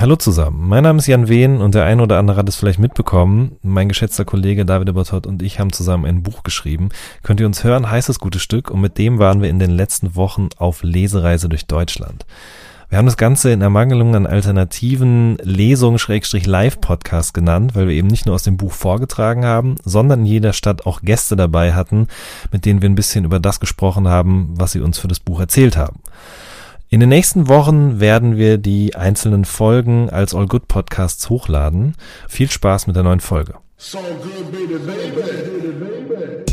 Hallo zusammen, mein Name ist Jan Wehn und der eine oder andere hat es vielleicht mitbekommen. Mein geschätzter Kollege David Ebertott und ich haben zusammen ein Buch geschrieben. Könnt ihr uns hören, heißt das gute Stück und mit dem waren wir in den letzten Wochen auf Lesereise durch Deutschland. Wir haben das Ganze in Ermangelung an alternativen Lesungen Schrägstrich Live-Podcast genannt, weil wir eben nicht nur aus dem Buch vorgetragen haben, sondern in jeder Stadt auch Gäste dabei hatten, mit denen wir ein bisschen über das gesprochen haben, was sie uns für das Buch erzählt haben. In den nächsten Wochen werden wir die einzelnen Folgen als All Good Podcasts hochladen. Viel Spaß mit der neuen Folge. So good, baby, baby.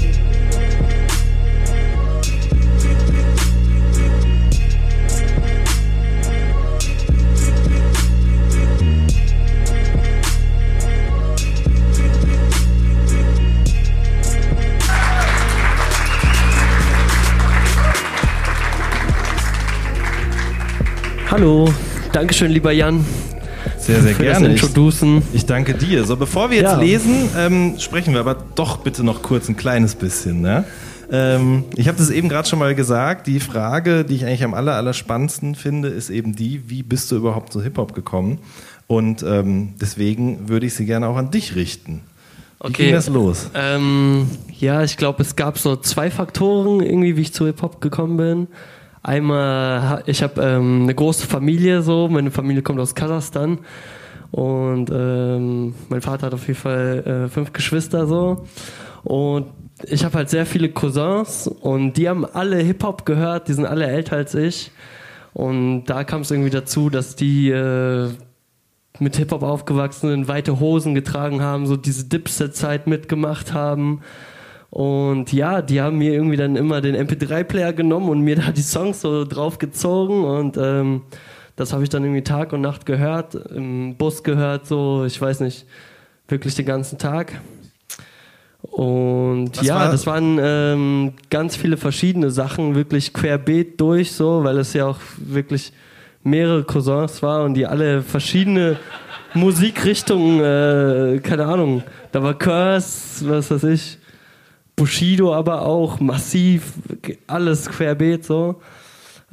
Hallo, Dankeschön, lieber Jan. Sehr, sehr gerne. Introducen. Ich, ich danke dir. So, bevor wir jetzt ja. lesen, ähm, sprechen wir aber doch bitte noch kurz ein kleines bisschen. Ne? Ähm, ich habe das eben gerade schon mal gesagt. Die Frage, die ich eigentlich am aller, aller spannendsten finde, ist eben die, wie bist du überhaupt zu Hip-Hop gekommen? Und ähm, deswegen würde ich sie gerne auch an dich richten. Wie okay. ging das los? Ähm, ja, ich glaube, es gab so zwei Faktoren, irgendwie, wie ich zu Hip-Hop gekommen bin. Einmal, ich habe ähm, eine große Familie, so, meine Familie kommt aus Kasachstan. Und ähm, mein Vater hat auf jeden Fall äh, fünf Geschwister so. Und ich habe halt sehr viele Cousins. Und die haben alle Hip-Hop gehört, die sind alle älter als ich. Und da kam es irgendwie dazu, dass die äh, mit Hip-Hop aufgewachsen sind, weite Hosen getragen haben, so diese Dipset-Zeit mitgemacht haben und ja, die haben mir irgendwie dann immer den MP3-Player genommen und mir da die Songs so drauf gezogen und ähm, das habe ich dann irgendwie Tag und Nacht gehört, im Bus gehört, so, ich weiß nicht, wirklich den ganzen Tag. Und Was ja, war? das waren ähm, ganz viele verschiedene Sachen, wirklich querbeet durch, so, weil es ja auch wirklich mehrere Cousins war und die alle verschiedene Musikrichtungen, äh, keine Ahnung, da war Curse, was weiß ich, Bushido aber auch massiv, alles querbeet so.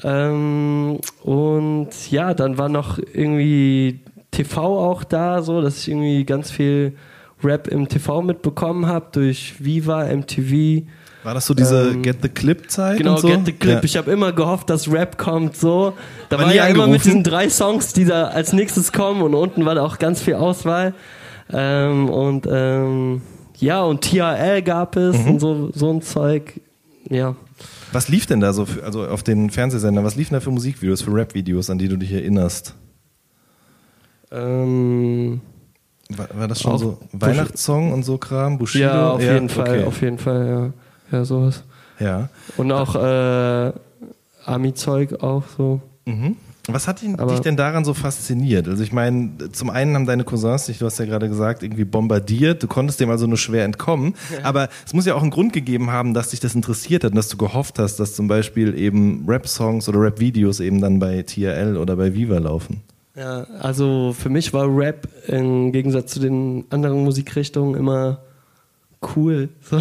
Ähm, und ja, dann war noch irgendwie TV auch da, so dass ich irgendwie ganz viel Rap im TV mitbekommen habe durch Viva, MTV. War das so diese ähm, Get the Clip Zeit? Genau, so? Get the Clip. Ja. Ich habe immer gehofft, dass Rap kommt so. Da war, war ja immer mit diesen drei Songs, die da als nächstes kommen und unten war da auch ganz viel Auswahl. Ähm, und ähm, ja, und TRL gab es mhm. und so, so ein Zeug. Ja. Was lief denn da so, für, also auf den Fernsehsendern, was lief denn da für Musikvideos, für Rap-Videos, an die du dich erinnerst? Ähm, war, war, das schon so Weihnachtssong und so Kram? Bushido? Ja, auf ja, jeden Fall, okay. auf jeden Fall, ja. Ja, sowas. Ja. Und auch äh, Ami-Zeug auch so. Mhm. Was hat dich denn daran so fasziniert? Also ich meine, zum einen haben deine Cousins dich, du hast ja gerade gesagt, irgendwie bombardiert. Du konntest dem also nur schwer entkommen. Aber es muss ja auch einen Grund gegeben haben, dass dich das interessiert hat und dass du gehofft hast, dass zum Beispiel eben Rap-Songs oder Rap-Videos eben dann bei TRL oder bei Viva laufen. Ja, also für mich war Rap im Gegensatz zu den anderen Musikrichtungen immer cool. So.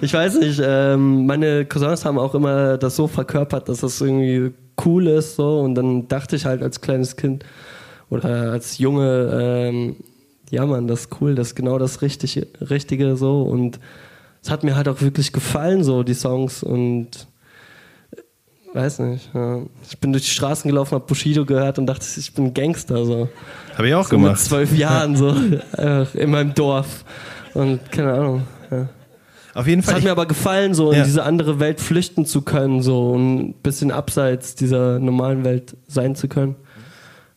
Ich weiß nicht, ähm, meine Cousins haben auch immer das so verkörpert, dass das irgendwie cool ist. So. Und dann dachte ich halt als kleines Kind oder als Junge, ähm, ja man, das ist cool, das ist genau das Richtige, Richtige so. Und es hat mir halt auch wirklich gefallen, so die Songs. Und weiß nicht. Ja. Ich bin durch die Straßen gelaufen, habe Bushido gehört und dachte, ich bin Gangster. So. Habe ich auch so gemacht. Mit zwölf Jahren so in meinem Dorf. Und keine Ahnung. Ja. Auf jeden Fall. Es hat mir aber gefallen, so ja. in diese andere Welt flüchten zu können, so ein bisschen abseits dieser normalen Welt sein zu können.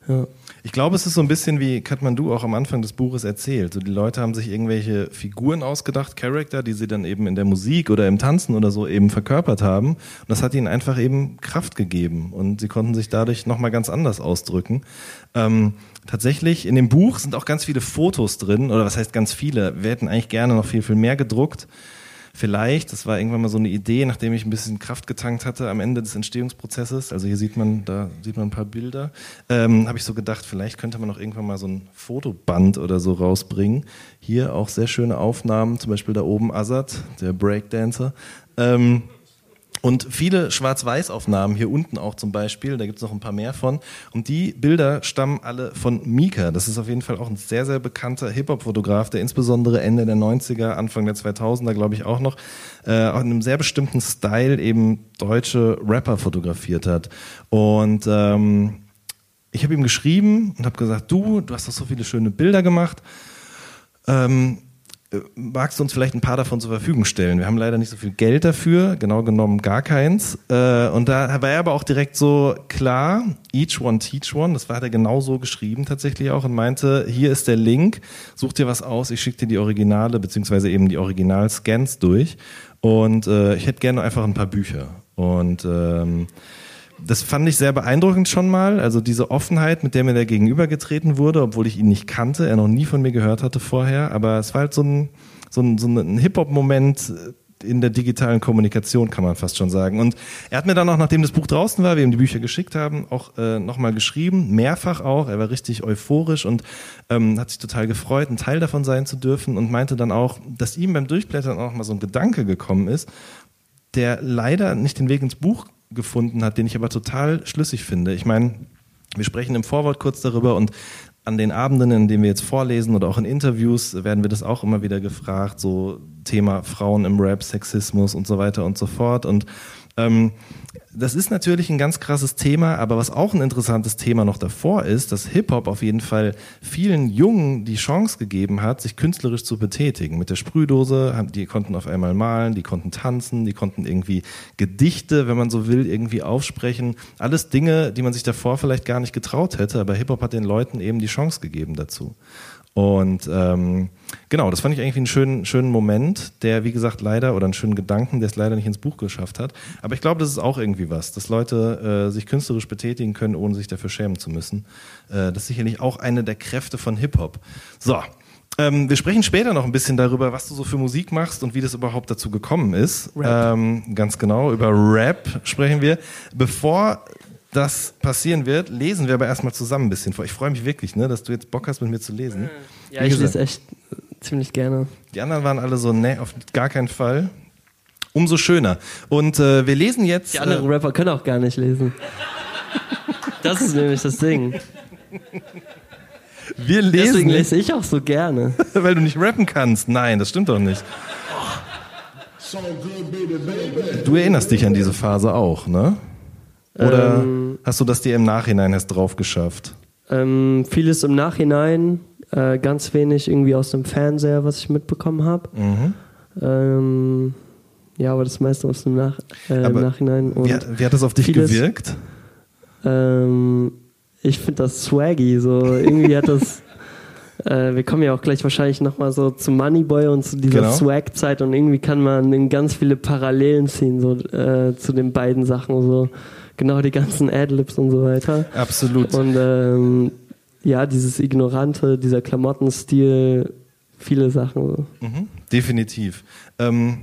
Ja. Ich glaube, es ist so ein bisschen wie Kathmandu auch am Anfang des Buches erzählt. So die Leute haben sich irgendwelche Figuren ausgedacht, Charakter, die sie dann eben in der Musik oder im Tanzen oder so eben verkörpert haben. Und das hat ihnen einfach eben Kraft gegeben. Und sie konnten sich dadurch nochmal ganz anders ausdrücken. Ähm, tatsächlich, in dem Buch sind auch ganz viele Fotos drin, oder was heißt ganz viele? Wir hätten eigentlich gerne noch viel, viel mehr gedruckt vielleicht, das war irgendwann mal so eine Idee, nachdem ich ein bisschen Kraft getankt hatte am Ende des Entstehungsprozesses, also hier sieht man, da sieht man ein paar Bilder, ähm, habe ich so gedacht, vielleicht könnte man auch irgendwann mal so ein Fotoband oder so rausbringen. Hier auch sehr schöne Aufnahmen, zum Beispiel da oben Azad, der Breakdancer. Ähm, Und viele Schwarz-Weiß-Aufnahmen, hier unten auch zum Beispiel, da gibt es noch ein paar mehr von. Und die Bilder stammen alle von Mika. Das ist auf jeden Fall auch ein sehr, sehr bekannter Hip-Hop-Fotograf, der insbesondere Ende der 90er, Anfang der 2000er, glaube ich, auch noch äh, in einem sehr bestimmten Style eben deutsche Rapper fotografiert hat. Und ähm, ich habe ihm geschrieben und habe gesagt, du, du hast doch so viele schöne Bilder gemacht. Ähm, äh, magst du uns vielleicht ein paar davon zur Verfügung stellen? Wir haben leider nicht so viel Geld dafür, genau genommen gar keins. Äh, und da war er aber auch direkt so klar, each one teach one, das war er genau so geschrieben tatsächlich auch und meinte, hier ist der Link, such dir was aus, ich schicke dir die Originale beziehungsweise eben die Original-Scans durch und äh, ich hätte gerne einfach ein paar Bücher. Und ähm, das fand ich sehr beeindruckend schon mal. Also diese Offenheit, mit der mir der gegenübergetreten wurde, obwohl ich ihn nicht kannte, er noch nie von mir gehört hatte vorher. Aber es war halt so ein, so ein, so ein Hip-Hop-Moment in der digitalen Kommunikation, kann man fast schon sagen. Und er hat mir dann auch, nachdem das Buch draußen war, wir ihm die Bücher geschickt haben, auch äh, nochmal geschrieben, mehrfach auch. Er war richtig euphorisch und ähm, hat sich total gefreut, ein Teil davon sein zu dürfen und meinte dann auch, dass ihm beim Durchblättern auch mal so ein Gedanke gekommen ist, der leider nicht den Weg ins Buch gefunden hat, den ich aber total schlüssig finde. Ich meine, wir sprechen im Vorwort kurz darüber und an den Abenden, in denen wir jetzt vorlesen oder auch in Interviews, werden wir das auch immer wieder gefragt, so Thema Frauen im Rap, Sexismus und so weiter und so fort. Und ähm, das ist natürlich ein ganz krasses Thema, aber was auch ein interessantes Thema noch davor ist, dass Hip-Hop auf jeden Fall vielen Jungen die Chance gegeben hat, sich künstlerisch zu betätigen. Mit der Sprühdose, die konnten auf einmal malen, die konnten tanzen, die konnten irgendwie Gedichte, wenn man so will, irgendwie aufsprechen. Alles Dinge, die man sich davor vielleicht gar nicht getraut hätte, aber Hip-Hop hat den Leuten eben die Chance gegeben dazu. Und ähm, genau, das fand ich eigentlich einen schönen, schönen Moment, der, wie gesagt, leider, oder einen schönen Gedanken, der es leider nicht ins Buch geschafft hat. Aber ich glaube, das ist auch irgendwie was, dass Leute äh, sich künstlerisch betätigen können, ohne sich dafür schämen zu müssen. Äh, das ist sicherlich auch eine der Kräfte von Hip-Hop. So, ähm, wir sprechen später noch ein bisschen darüber, was du so für Musik machst und wie das überhaupt dazu gekommen ist. Ähm, ganz genau, über Rap sprechen wir. Bevor das passieren wird, lesen wir aber erstmal zusammen ein bisschen vor. Ich freue mich wirklich, ne, dass du jetzt Bock hast, mit mir zu lesen. Ja, ich lese echt ziemlich gerne. Die anderen waren alle so, ne, auf gar keinen Fall. Umso schöner. Und äh, wir lesen jetzt. Die anderen äh, Rapper können auch gar nicht lesen. das ist nämlich das Ding. Wir lesen. Deswegen lese ich auch so gerne. Weil du nicht rappen kannst. Nein, das stimmt doch nicht. Du erinnerst dich an diese Phase auch, ne? Oder ähm, hast du das dir im Nachhinein erst drauf geschafft? Ähm, vieles im Nachhinein, äh, ganz wenig irgendwie aus dem Fernseher, was ich mitbekommen habe. Mhm. Ähm, ja, aber das meiste aus dem Nach äh, Nachhinein. Und wie, hat, wie hat das auf dich vieles, gewirkt? Ähm, ich finde das swaggy. So irgendwie hat das. Äh, wir kommen ja auch gleich wahrscheinlich nochmal so zu Moneyboy und zu dieser genau. Swag-Zeit und irgendwie kann man ganz viele Parallelen ziehen so äh, zu den beiden Sachen so genau die ganzen Adlibs und so weiter. Absolut. Und ähm, ja, dieses Ignorante, dieser Klamottenstil, viele Sachen. Mhm, definitiv. Ähm,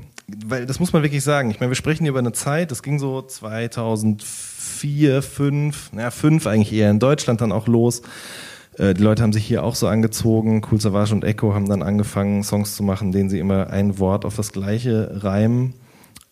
weil das muss man wirklich sagen. Ich meine, wir sprechen hier über eine Zeit, das ging so 2004, 5, naja, 5 eigentlich eher in Deutschland dann auch los. Äh, die Leute haben sich hier auch so angezogen. Cool Savage und Echo haben dann angefangen, Songs zu machen, denen sie immer ein Wort auf das gleiche reimen.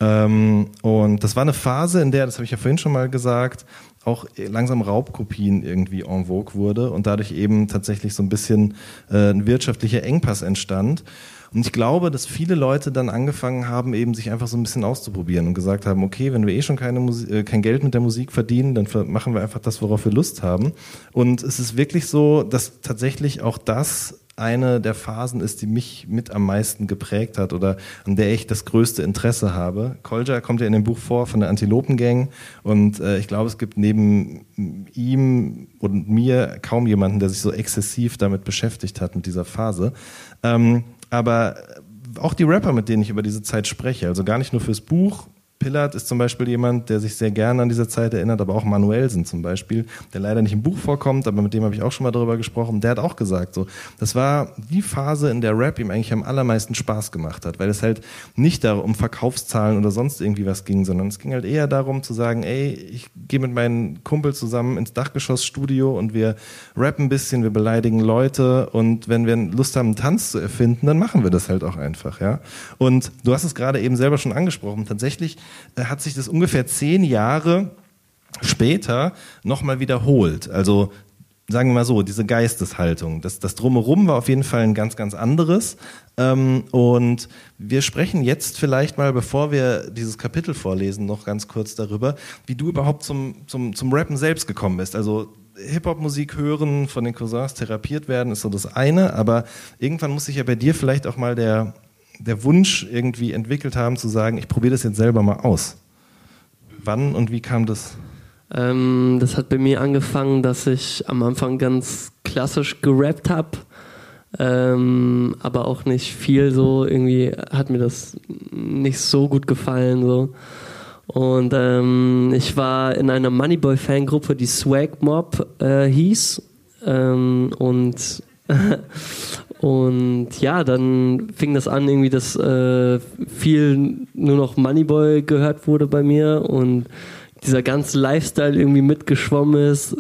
Ähm, und das war eine Phase, in der, das habe ich ja vorhin schon mal gesagt, auch langsam Raubkopien irgendwie en vogue wurde und dadurch eben tatsächlich so ein bisschen äh, ein wirtschaftlicher Engpass entstand. Und ich glaube, dass viele Leute dann angefangen haben, eben sich einfach so ein bisschen auszuprobieren und gesagt haben, okay, wenn wir eh schon keine Musik, äh, kein Geld mit der Musik verdienen, dann machen wir einfach das, worauf wir Lust haben. Und es ist wirklich so, dass tatsächlich auch das eine der Phasen ist, die mich mit am meisten geprägt hat oder an der ich das größte Interesse habe. Kolja kommt ja in dem Buch vor von der Antilopengang und äh, ich glaube, es gibt neben ihm und mir kaum jemanden, der sich so exzessiv damit beschäftigt hat, mit dieser Phase. Ähm, aber auch die Rapper, mit denen ich über diese Zeit spreche, also gar nicht nur fürs Buch, Pillard ist zum Beispiel jemand, der sich sehr gerne an diese Zeit erinnert, aber auch Manuelsen zum Beispiel, der leider nicht im Buch vorkommt, aber mit dem habe ich auch schon mal darüber gesprochen. Der hat auch gesagt, so, das war die Phase, in der Rap ihm eigentlich am allermeisten Spaß gemacht hat, weil es halt nicht darum um Verkaufszahlen oder sonst irgendwie was ging, sondern es ging halt eher darum zu sagen, ey, ich gehe mit meinen Kumpel zusammen ins Dachgeschossstudio und wir rappen ein bisschen, wir beleidigen Leute und wenn wir Lust haben, einen Tanz zu erfinden, dann machen wir das halt auch einfach, ja. Und du hast es gerade eben selber schon angesprochen, tatsächlich hat sich das ungefähr zehn Jahre später nochmal wiederholt. Also sagen wir mal so, diese Geisteshaltung. Das, das Drumherum war auf jeden Fall ein ganz, ganz anderes. Ähm, und wir sprechen jetzt vielleicht mal, bevor wir dieses Kapitel vorlesen, noch ganz kurz darüber, wie du überhaupt zum, zum, zum Rappen selbst gekommen bist. Also Hip-Hop-Musik hören, von den Cousins therapiert werden, ist so das eine, aber irgendwann muss sich ja bei dir vielleicht auch mal der, der Wunsch irgendwie entwickelt haben, zu sagen, ich probiere das jetzt selber mal aus. Wann und wie kam das? Ähm, das hat bei mir angefangen, dass ich am Anfang ganz klassisch gerappt habe, ähm, aber auch nicht viel so. Irgendwie hat mir das nicht so gut gefallen so. Und ähm, ich war in einer Moneyboy-Fangruppe, die Swag Mob äh, hieß. Ähm, und und ja, dann fing das an, irgendwie, dass äh, viel nur noch Moneyboy gehört wurde bei mir und dieser ganze Lifestyle irgendwie mitgeschwommen ist.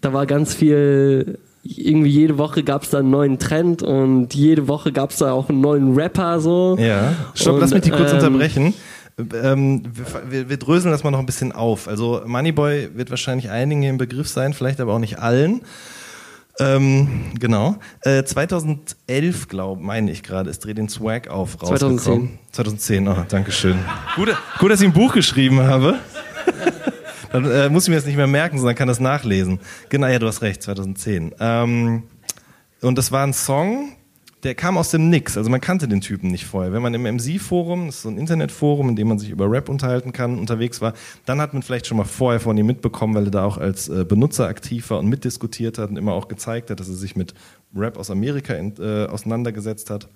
Da war ganz viel, irgendwie jede Woche gab es da einen neuen Trend und jede Woche gab es da auch einen neuen Rapper so. Ja, stopp, und, lass mich die kurz ähm, unterbrechen. Ähm, wir, wir, dröseln das mal noch ein bisschen auf. Also Moneyboy wird wahrscheinlich einigen im Begriff sein, vielleicht aber auch nicht allen. Ähm, genau. Äh, 2011, glaube meine ich gerade, ist Dreh den Swag auf rausgekommen. 2010. 2010, oh, danke schön. gut, gut, dass ich ein Buch geschrieben habe. Dann äh, muss ich mir das nicht mehr merken, sondern kann das nachlesen. Genau, ja, du hast recht, 2010. Ähm, und das war ein Song, der kam aus dem Nix. Also man kannte den Typen nicht vorher. Wenn man im MC-Forum, das ist so ein Internetforum, in dem man sich über Rap unterhalten kann, unterwegs war, dann hat man vielleicht schon mal vorher von ihm mitbekommen, weil er da auch als äh, Benutzer aktiv war und mitdiskutiert hat und immer auch gezeigt hat, dass er sich mit Rap aus Amerika in, äh, auseinandergesetzt hat.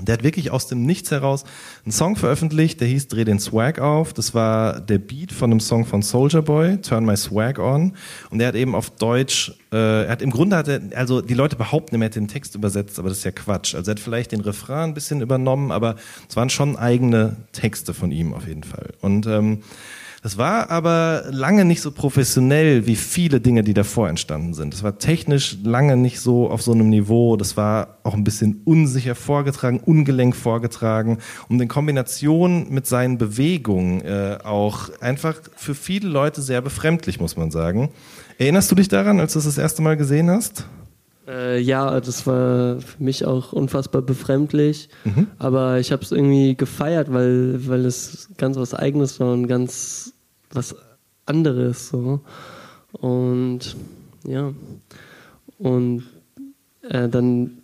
Der hat wirklich aus dem Nichts heraus einen Song veröffentlicht, der hieß Dreh den Swag auf. Das war der Beat von einem Song von Soldier Boy, Turn My Swag On. Und der hat eben auf Deutsch, äh, er hat im Grunde hat er, also die Leute behaupten, er hätte den Text übersetzt, aber das ist ja Quatsch. Also er hat vielleicht den Refrain ein bisschen übernommen, aber es waren schon eigene Texte von ihm auf jeden Fall. Und ähm, das war aber lange nicht so professionell wie viele Dinge, die davor entstanden sind. Das war technisch lange nicht so auf so einem Niveau. Das war auch ein bisschen unsicher vorgetragen, ungelenk vorgetragen und in Kombination mit seinen Bewegungen äh, auch einfach für viele Leute sehr befremdlich, muss man sagen. Erinnerst du dich daran, als du es das erste Mal gesehen hast? Äh, ja, das war für mich auch unfassbar befremdlich, mhm. aber ich habe es irgendwie gefeiert, weil, weil es ganz was Eigenes war und ganz was anderes so und ja und äh, dann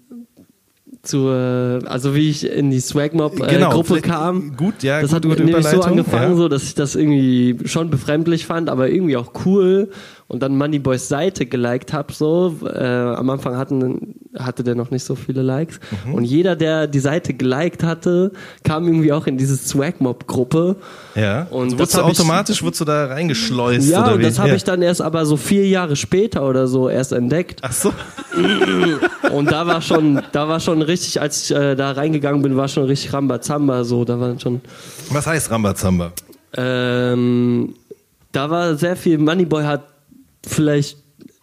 zur, also wie ich in die Swagmob äh, genau, Gruppe kam. Gut, ja, das gut, hat nämlich so angefangen, ja. so dass ich das irgendwie schon befremdlich fand, aber irgendwie auch cool und dann Moneyboys Seite geliked habe so. Äh, am Anfang hatten, hatte der noch nicht so viele Likes mhm. und jeder, der die Seite geliked hatte, kam irgendwie auch in diese Swagmob-Gruppe. Ja. Und so wurdest du automatisch ich, wurdest du da reingeschleust Ja, und das habe ja. ich dann erst aber so vier Jahre später oder so erst entdeckt. Ach so. Und da war schon, da war schon richtig, als ich äh, da reingegangen bin, war schon richtig Rambazamba so. Da war schon. Was heißt Rambazamba? Ähm, da war sehr viel. Moneyboy hat vielleicht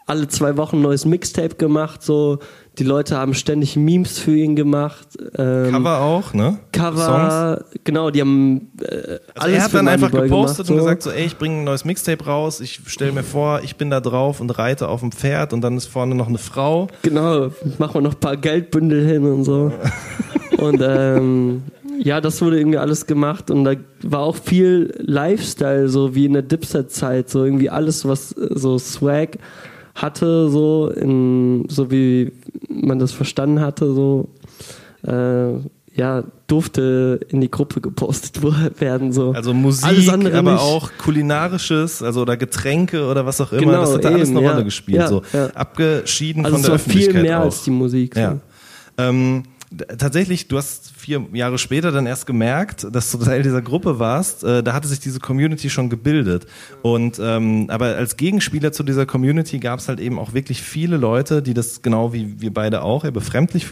alle zwei Wochen ein neues Mixtape gemacht, so die Leute haben ständig Memes für ihn gemacht. Ähm, Cover auch, ne? Cover, Songs. genau, die haben äh, also alles Er hat dann einfach gepostet gemacht, und gesagt so, ey, ich bringe ein neues Mixtape raus, ich stelle mir vor, ich bin da drauf und reite auf dem Pferd und dann ist vorne noch eine Frau. Genau, machen wir noch ein paar Geldbündel hin und so. und ähm, ja, das wurde irgendwie alles gemacht und da war auch viel Lifestyle, so wie in der Dipset-Zeit, so irgendwie alles, was so Swag hatte, so in, so wie man das verstanden hatte, so äh, ja, durfte in die Gruppe gepostet werden. So. Also Musik, aber nicht. auch kulinarisches, also oder Getränke oder was auch immer, genau, das hat da alles eine ja, Rolle gespielt. Ja, so. Ja. Abgeschieden also von der Öffentlichkeit. viel mehr auch. als die Musik. Ja. Ähm, tatsächlich, du hast vier Jahre später dann erst gemerkt, dass du Teil dieser Gruppe warst. Äh, da hatte sich diese Community schon gebildet. Und ähm, aber als Gegenspieler zu dieser Community gab es halt eben auch wirklich viele Leute, die das genau wie wir beide auch ja, befremdlich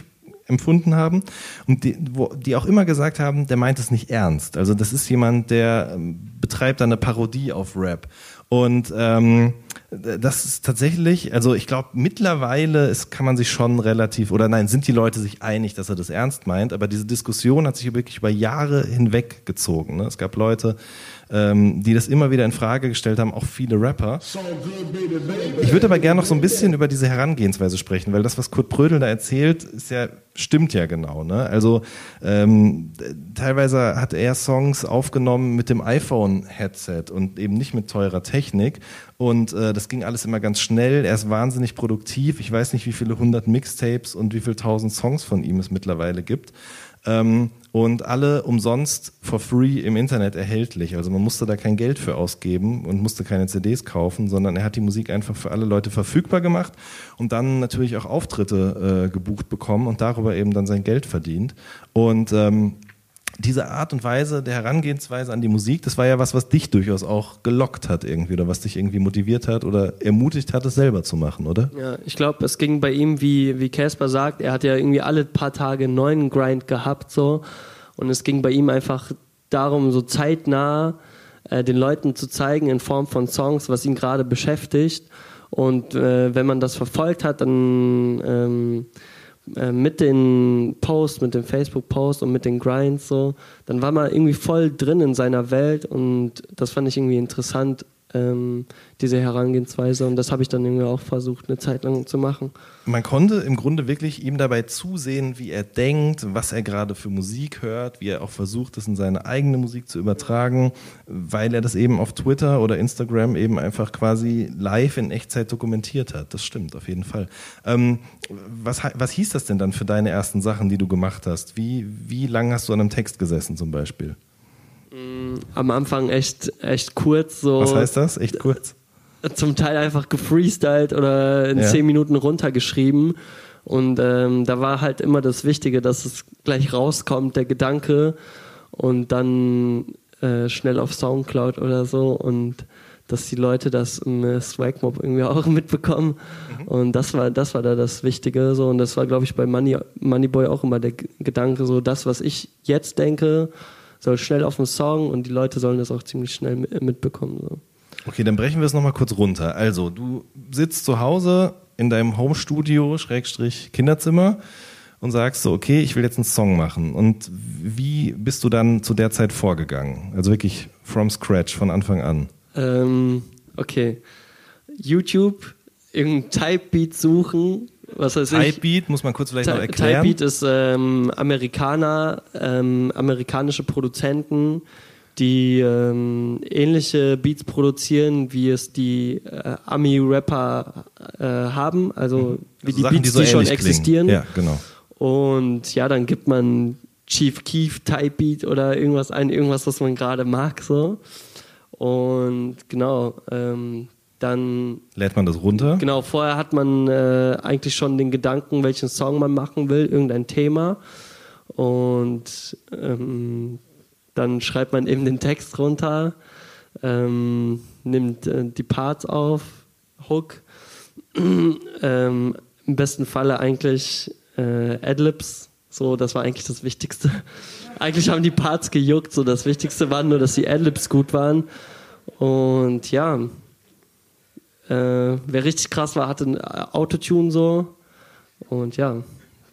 empfunden haben und die, wo, die auch immer gesagt haben, der meint es nicht ernst. Also das ist jemand, der ähm, betreibt eine Parodie auf Rap. Und ähm, das ist tatsächlich, also ich glaube, mittlerweile ist, kann man sich schon relativ, oder nein, sind die Leute sich einig, dass er das ernst meint, aber diese Diskussion hat sich wirklich über Jahre hinweg gezogen. Ne? Es gab Leute, ähm, die das immer wieder in Frage gestellt haben, auch viele Rapper. Ich würde aber gerne noch so ein bisschen über diese Herangehensweise sprechen, weil das, was Kurt Brödel da erzählt, ist ja, stimmt ja genau. Ne? Also ähm, teilweise hat er Songs aufgenommen mit dem iPhone-Headset und eben nicht mit teurer Technik. Und äh, das ging alles immer ganz schnell. Er ist wahnsinnig produktiv. Ich weiß nicht, wie viele hundert Mixtapes und wie viele tausend Songs von ihm es mittlerweile gibt. Ähm, und alle umsonst for free im Internet erhältlich. Also man musste da kein Geld für ausgeben und musste keine CDs kaufen, sondern er hat die Musik einfach für alle Leute verfügbar gemacht und dann natürlich auch Auftritte äh, gebucht bekommen und darüber eben dann sein Geld verdient. Und ähm, diese Art und Weise der Herangehensweise an die Musik, das war ja was, was dich durchaus auch gelockt hat irgendwie oder was dich irgendwie motiviert hat oder ermutigt hat, es selber zu machen, oder? Ja, ich glaube, es ging bei ihm, wie wie sagt, er hat ja irgendwie alle paar Tage einen neuen Grind gehabt so und es ging bei ihm einfach darum, so zeitnah äh, den Leuten zu zeigen in Form von Songs, was ihn gerade beschäftigt und äh, wenn man das verfolgt hat, dann ähm, äh, mit den Posts, mit dem Facebook-Post und mit den Grinds so, dann war man irgendwie voll drin in seiner Welt und das fand ich irgendwie interessant, ähm, diese Herangehensweise. Und das habe ich dann irgendwie auch versucht, eine Zeit lang zu machen. Man konnte im Grunde wirklich ihm dabei zusehen, wie er denkt, was er gerade für Musik hört, wie er auch versucht, das in seine eigene Musik zu übertragen, weil er das eben auf Twitter oder Instagram eben einfach quasi live in Echtzeit dokumentiert hat. Das stimmt, auf jeden Fall. Ähm, was, was hieß das denn dann für deine ersten Sachen, die du gemacht hast? Wie, wie lange hast du an einem Text gesessen zum Beispiel? Am Anfang echt, echt kurz. So Was heißt das? Echt kurz? Zum Teil einfach gefreestylt oder in ja. zehn Minuten runtergeschrieben. Und ähm, da war halt immer das Wichtige, dass es gleich rauskommt, der Gedanke, und dann äh, schnell auf Soundcloud oder so und dass die Leute das im Swagmob irgendwie auch mitbekommen. Mhm. Und das war, das war da das Wichtige. So. Und das war, glaube ich, bei Money, Moneyboy auch immer der Gedanke, so das, was ich jetzt denke, soll schnell auf den Song und die Leute sollen das auch ziemlich schnell mitbekommen. So. Okay, dann brechen wir es nochmal kurz runter. Also, du sitzt zu Hause in deinem Homestudio, Schrägstrich Kinderzimmer und sagst so, okay, ich will jetzt einen Song machen. Und wie bist du dann zu der Zeit vorgegangen? Also wirklich from scratch, von Anfang an. Ähm, okay. YouTube, irgendein Type-Beat suchen, was weiß ich. Typebeat muss man kurz vielleicht noch erklären. Typebeat ist ähm, Amerikaner, ähm, amerikanische Produzenten, die ähm, ähnliche Beats produzieren, wie es die äh, Ami-Rapper äh, haben, also mhm. wie also die Sachen, Beats, die, so die schon existieren. Ja, genau. Und ja, dann gibt man Chief Keef Type Beat oder irgendwas ein, irgendwas, was man gerade mag, so. Und genau, ähm, dann lädt man das runter. Genau, vorher hat man äh, eigentlich schon den Gedanken, welchen Song man machen will, irgendein Thema. Und ähm, dann schreibt man eben den Text runter, ähm, nimmt äh, die Parts auf, Hook. ähm, Im besten Falle eigentlich äh, Adlibs. So, das war eigentlich das Wichtigste. eigentlich haben die Parts gejuckt. So, das Wichtigste war nur, dass die Adlibs gut waren. Und ja, äh, wer richtig krass war, hatte ein Autotune so. Und ja,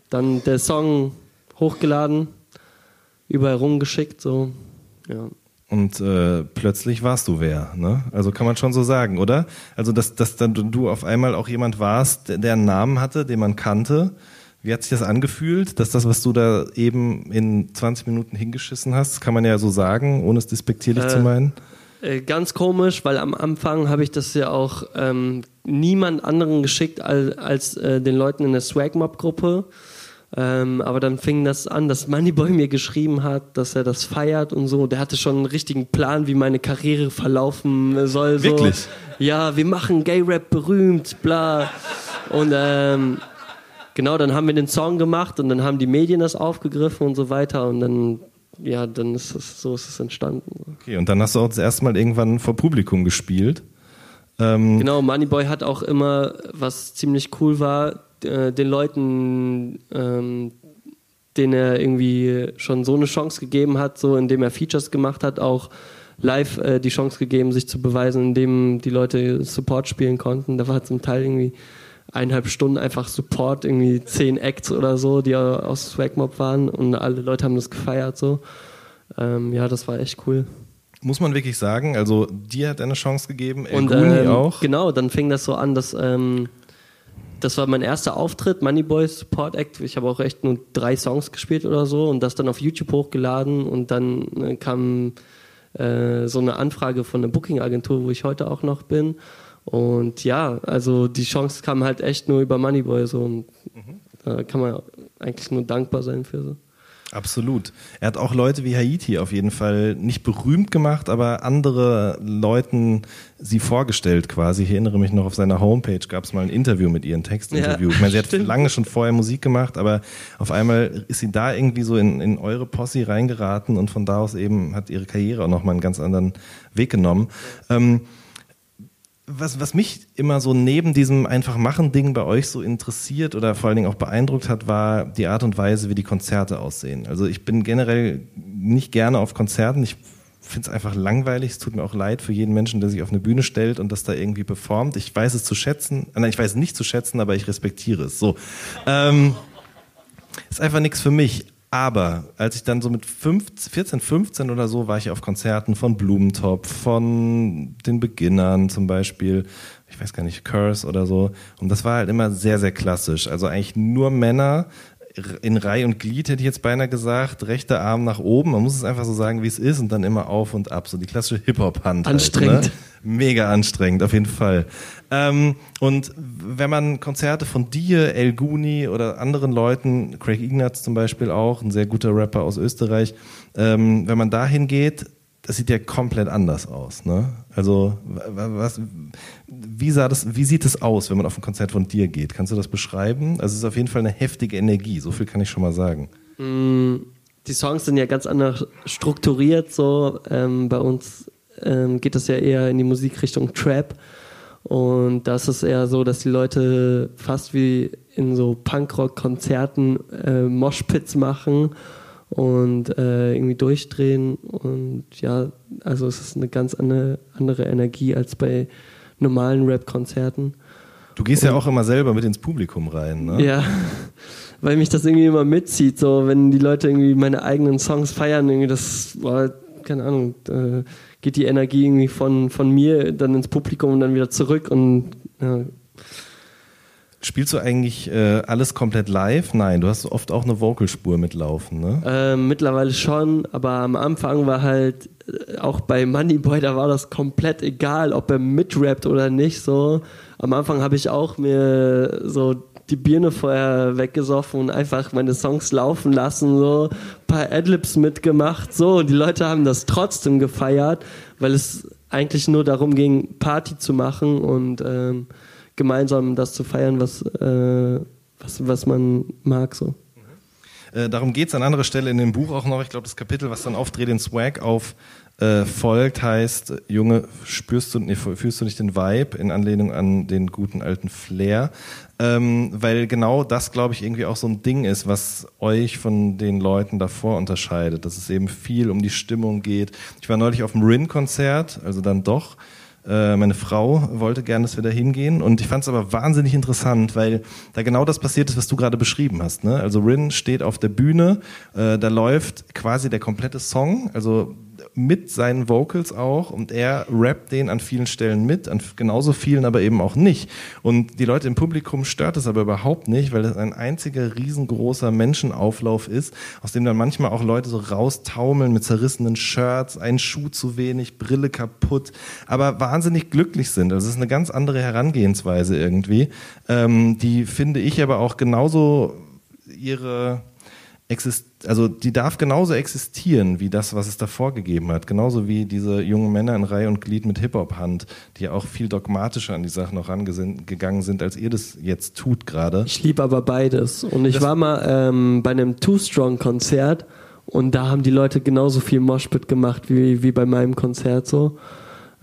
dann der Song hochgeladen, überall rumgeschickt, so. Ja. Und äh, plötzlich warst du wer, ne? Also kann man schon so sagen, oder? Also dass, dass dann du auf einmal auch jemand warst, der, der einen Namen hatte, den man kannte. Wie hat sich das angefühlt, dass das, was du da eben in 20 Minuten hingeschissen hast, kann man ja so sagen, ohne es despektierlich äh, zu meinen? Äh, ganz komisch, weil am Anfang habe ich das ja auch ähm, niemand anderen geschickt als, als äh, den Leuten in der Swagmob-Gruppe. Ähm, aber dann fing das an, dass Moneyboy mir geschrieben hat, dass er das feiert und so. Der hatte schon einen richtigen Plan, wie meine Karriere verlaufen soll. So. Wirklich? Ja, wir machen Gay Rap berühmt, bla. Und ähm, genau, dann haben wir den Song gemacht und dann haben die Medien das aufgegriffen und so weiter. Und dann ja, dann ist es, so ist es entstanden. Okay, und dann hast du auch das erste Mal irgendwann vor Publikum gespielt. Ähm genau, Moneyboy hat auch immer, was ziemlich cool war, äh, den Leuten, ähm, denen er irgendwie schon so eine Chance gegeben hat, so indem er Features gemacht hat, auch live äh, die Chance gegeben, sich zu beweisen, indem die Leute Support spielen konnten. Da war zum Teil irgendwie eineinhalb Stunden einfach Support, irgendwie zehn Acts oder so, die aus Swagmob waren und alle Leute haben das gefeiert so. Ähm, ja, das war echt cool. Muss man wirklich sagen, also dir hat eine Chance gegeben, El und ähm, auch. Genau, dann fing das so an, dass ähm, das war mein erster Auftritt, Moneyboy Support Act. Ich habe auch echt nur drei Songs gespielt oder so und das dann auf YouTube hochgeladen und dann äh, kam äh, so eine Anfrage von einer Booking-Agentur, wo ich heute auch noch bin. Und ja, also die Chance kam halt echt nur über Moneyboy so und mhm. da kann man eigentlich nur dankbar sein für so. Absolut. Er hat auch Leute wie Haiti auf jeden Fall nicht berühmt gemacht, aber andere Leuten sie vorgestellt quasi. Ich erinnere mich noch auf seiner Homepage gab es mal ein Interview mit ihr, ein Textinterview. Ja, ich meine, sie hat lange schon vorher Musik gemacht, aber auf einmal ist sie da irgendwie so in, in eure Posse reingeraten und von da aus eben hat ihre Karriere auch nochmal einen ganz anderen Weg genommen. Ähm, was, was mich immer so neben diesem einfach machen Ding bei euch so interessiert oder vor allen Dingen auch beeindruckt hat, war die Art und Weise, wie die Konzerte aussehen. Also ich bin generell nicht gerne auf Konzerten. Ich finde es einfach langweilig. Es tut mir auch leid für jeden Menschen, der sich auf eine Bühne stellt und das da irgendwie performt. Ich weiß es zu schätzen. Nein, ich weiß es nicht zu schätzen, aber ich respektiere es. So. Ähm, ist einfach nichts für mich. Aber als ich dann so mit 15, 14, 15 oder so war ich auf Konzerten von Blumentopf, von den Beginnern zum Beispiel, ich weiß gar nicht, Curse oder so. Und das war halt immer sehr, sehr klassisch. Also eigentlich nur Männer in Reihe und Glied, hätte ich jetzt beinahe gesagt, rechter Arm nach oben. Man muss es einfach so sagen, wie es ist und dann immer auf und ab. So die klassische Hip-Hop-Hand. Anstrengend. Halt, ne? Mega anstrengend, auf jeden Fall. Ähm, und wenn man Konzerte von dir, El Guni oder anderen Leuten, Craig Ignatz zum Beispiel auch, ein sehr guter Rapper aus Österreich, ähm, wenn man dahin geht, das sieht ja komplett anders aus. Ne? Also was, wie, sah das, wie sieht es aus, wenn man auf ein Konzert von dir geht? Kannst du das beschreiben? Also es ist auf jeden Fall eine heftige Energie, so viel kann ich schon mal sagen. Mm, die Songs sind ja ganz anders strukturiert. So ähm, bei uns ähm, geht das ja eher in die Musikrichtung Trap. Und das ist eher so, dass die Leute fast wie in so Punkrock-Konzerten äh, Moshpits machen und äh, irgendwie durchdrehen. Und ja, also es ist eine ganz andere, andere Energie als bei normalen Rap-Konzerten. Du gehst und, ja auch immer selber mit ins Publikum rein, ne? Ja, weil mich das irgendwie immer mitzieht, so wenn die Leute irgendwie meine eigenen Songs feiern, irgendwie das, boah, keine Ahnung, äh, geht die Energie irgendwie von, von mir dann ins Publikum und dann wieder zurück und ja, Spielst du eigentlich äh, alles komplett live? Nein, du hast oft auch eine Vocalspur mitlaufen, ne? Äh, mittlerweile schon, aber am Anfang war halt äh, auch bei Moneyboy, da war das komplett egal, ob er mitrappt oder nicht. So am Anfang habe ich auch mir so die Birne vorher weggesoffen und einfach meine Songs laufen lassen, so ein paar Adlibs mitgemacht, so und die Leute haben das trotzdem gefeiert, weil es eigentlich nur darum ging, Party zu machen und ähm, gemeinsam das zu feiern, was, äh, was, was man mag. So. Äh, darum geht es an anderer Stelle in dem Buch auch noch. Ich glaube, das Kapitel, was dann aufdreht den Swag auf äh, folgt, heißt, Junge, spürst du, nee, fühlst du nicht den Vibe in Anlehnung an den guten alten Flair? Ähm, weil genau das, glaube ich, irgendwie auch so ein Ding ist, was euch von den Leuten davor unterscheidet, dass es eben viel um die Stimmung geht. Ich war neulich auf dem Rin-Konzert, also dann doch, meine Frau wollte gerne, dass wir da hingehen und ich fand es aber wahnsinnig interessant, weil da genau das passiert ist, was du gerade beschrieben hast. Ne? Also Rin steht auf der Bühne, äh, da läuft quasi der komplette Song, also mit seinen Vocals auch und er rappt den an vielen Stellen mit, an genauso vielen aber eben auch nicht. Und die Leute im Publikum stört es aber überhaupt nicht, weil es ein einziger riesengroßer Menschenauflauf ist, aus dem dann manchmal auch Leute so raustaumeln mit zerrissenen Shirts, ein Schuh zu wenig, Brille kaputt, aber wahnsinnig glücklich sind. Also es ist eine ganz andere Herangehensweise irgendwie, ähm, die finde ich aber auch genauso ihre exist also die darf genauso existieren wie das, was es davor gegeben hat. Genauso wie diese jungen Männer in Reihe und Glied mit Hip-Hop-Hand, die auch viel dogmatischer an die Sache noch rangegangen sind, als ihr das jetzt tut gerade. Ich liebe aber beides. Und ich das war mal ähm, bei einem Too Strong-Konzert und da haben die Leute genauso viel Moshpit gemacht wie, wie bei meinem Konzert so.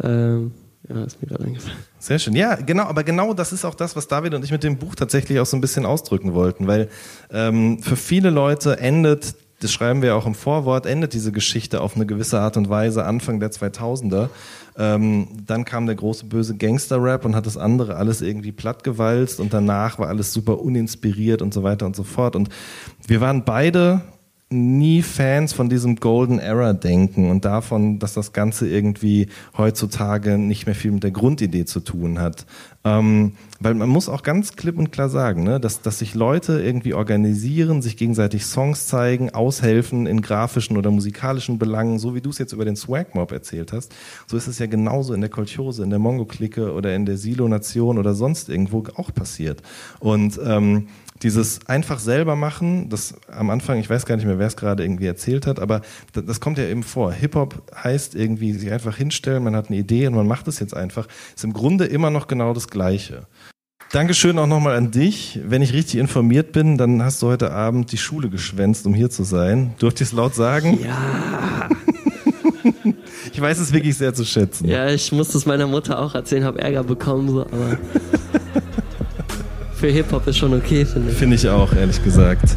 Ähm, ja, ist mir gerade eingefallen. Sehr schön. Ja, genau, aber genau das ist auch das, was David und ich mit dem Buch tatsächlich auch so ein bisschen ausdrücken wollten, weil ähm, für viele Leute endet das schreiben wir auch im Vorwort, endet diese Geschichte auf eine gewisse Art und Weise Anfang der 2000er. Ähm, dann kam der große böse Gangster-Rap und hat das andere alles irgendwie plattgewalzt und danach war alles super uninspiriert und so weiter und so fort. Und wir waren beide nie Fans von diesem Golden Era Denken und davon, dass das Ganze irgendwie heutzutage nicht mehr viel mit der Grundidee zu tun hat. Ähm, weil man muss auch ganz klipp und klar sagen, ne, dass, dass sich Leute irgendwie organisieren, sich gegenseitig Songs zeigen, aushelfen in grafischen oder musikalischen Belangen, so wie du es jetzt über den Swag Mob erzählt hast. So ist es ja genauso in der Kolchose, in der Mongo-Clique oder in der Silo-Nation oder sonst irgendwo auch passiert. Und ähm, dieses einfach selber machen, das am Anfang, ich weiß gar nicht mehr, wer es gerade irgendwie erzählt hat, aber das, das kommt ja eben vor. Hip-Hop heißt irgendwie sich einfach hinstellen, man hat eine Idee und man macht es jetzt einfach. Ist im Grunde immer noch genau das Gleiche. Dankeschön auch nochmal an dich. Wenn ich richtig informiert bin, dann hast du heute Abend die Schule geschwänzt, um hier zu sein. Durfte ich es laut sagen? Ja. ich weiß es wirklich sehr zu schätzen. Ja, ich musste es meiner Mutter auch erzählen, habe Ärger bekommen, so, aber für Hip-Hop ist schon okay, finde ich. Finde ich auch, ehrlich gesagt.